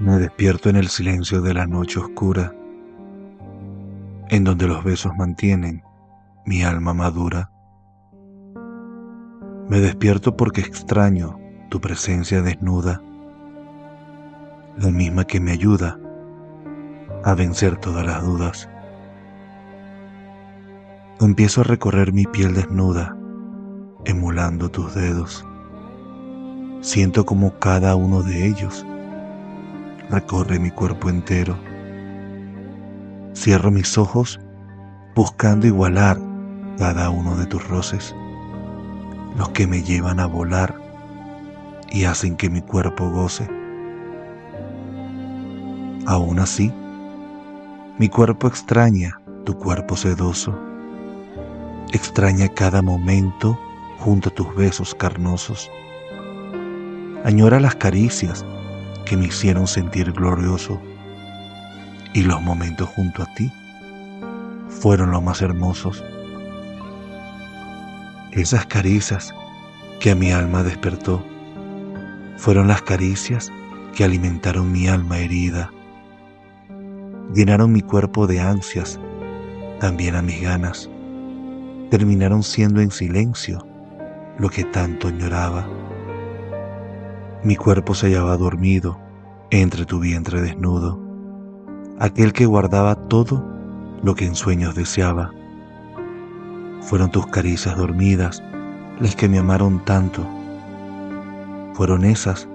Me despierto en el silencio de la noche oscura, en donde los besos mantienen mi alma madura. Me despierto porque extraño tu presencia desnuda, la misma que me ayuda a vencer todas las dudas. Empiezo a recorrer mi piel desnuda, emulando tus dedos. Siento como cada uno de ellos recorre mi cuerpo entero. Cierro mis ojos buscando igualar cada uno de tus roces, los que me llevan a volar y hacen que mi cuerpo goce. Aún así, mi cuerpo extraña tu cuerpo sedoso, extraña cada momento junto a tus besos carnosos, añora las caricias que me hicieron sentir glorioso y los momentos junto a ti fueron los más hermosos. Esas caricias que a mi alma despertó fueron las caricias que alimentaron mi alma herida, llenaron mi cuerpo de ansias, también a mis ganas, terminaron siendo en silencio lo que tanto añoraba. Mi cuerpo se hallaba dormido entre tu vientre desnudo, aquel que guardaba todo lo que en sueños deseaba. Fueron tus caricias dormidas las que me amaron tanto. Fueron esas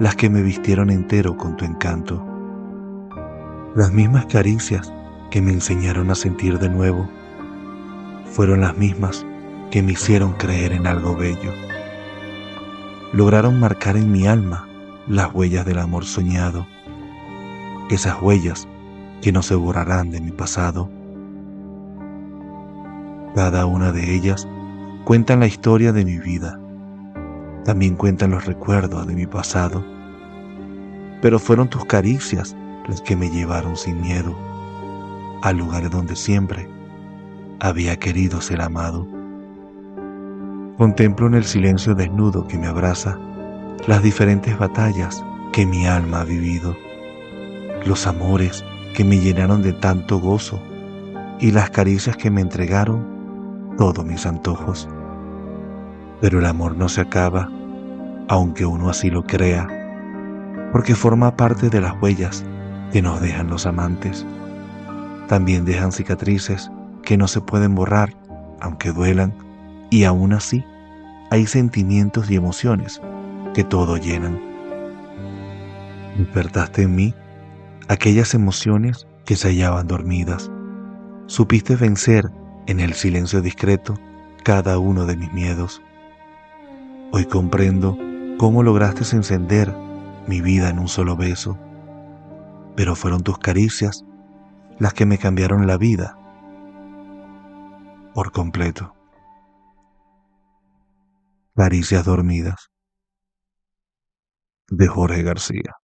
las que me vistieron entero con tu encanto. Las mismas caricias que me enseñaron a sentir de nuevo. Fueron las mismas que me hicieron creer en algo bello lograron marcar en mi alma las huellas del amor soñado, esas huellas que no se borrarán de mi pasado. Cada una de ellas cuentan la historia de mi vida, también cuentan los recuerdos de mi pasado, pero fueron tus caricias las que me llevaron sin miedo al lugar donde siempre había querido ser amado. Contemplo en el silencio desnudo que me abraza las diferentes batallas que mi alma ha vivido, los amores que me llenaron de tanto gozo y las caricias que me entregaron todos mis antojos. Pero el amor no se acaba, aunque uno así lo crea, porque forma parte de las huellas que nos dejan los amantes. También dejan cicatrices que no se pueden borrar, aunque duelan y aún así hay sentimientos y emociones que todo llenan. Despertaste en mí aquellas emociones que se hallaban dormidas. Supiste vencer en el silencio discreto cada uno de mis miedos. Hoy comprendo cómo lograste encender mi vida en un solo beso, pero fueron tus caricias las que me cambiaron la vida por completo. Caricias dormidas de Jorge García.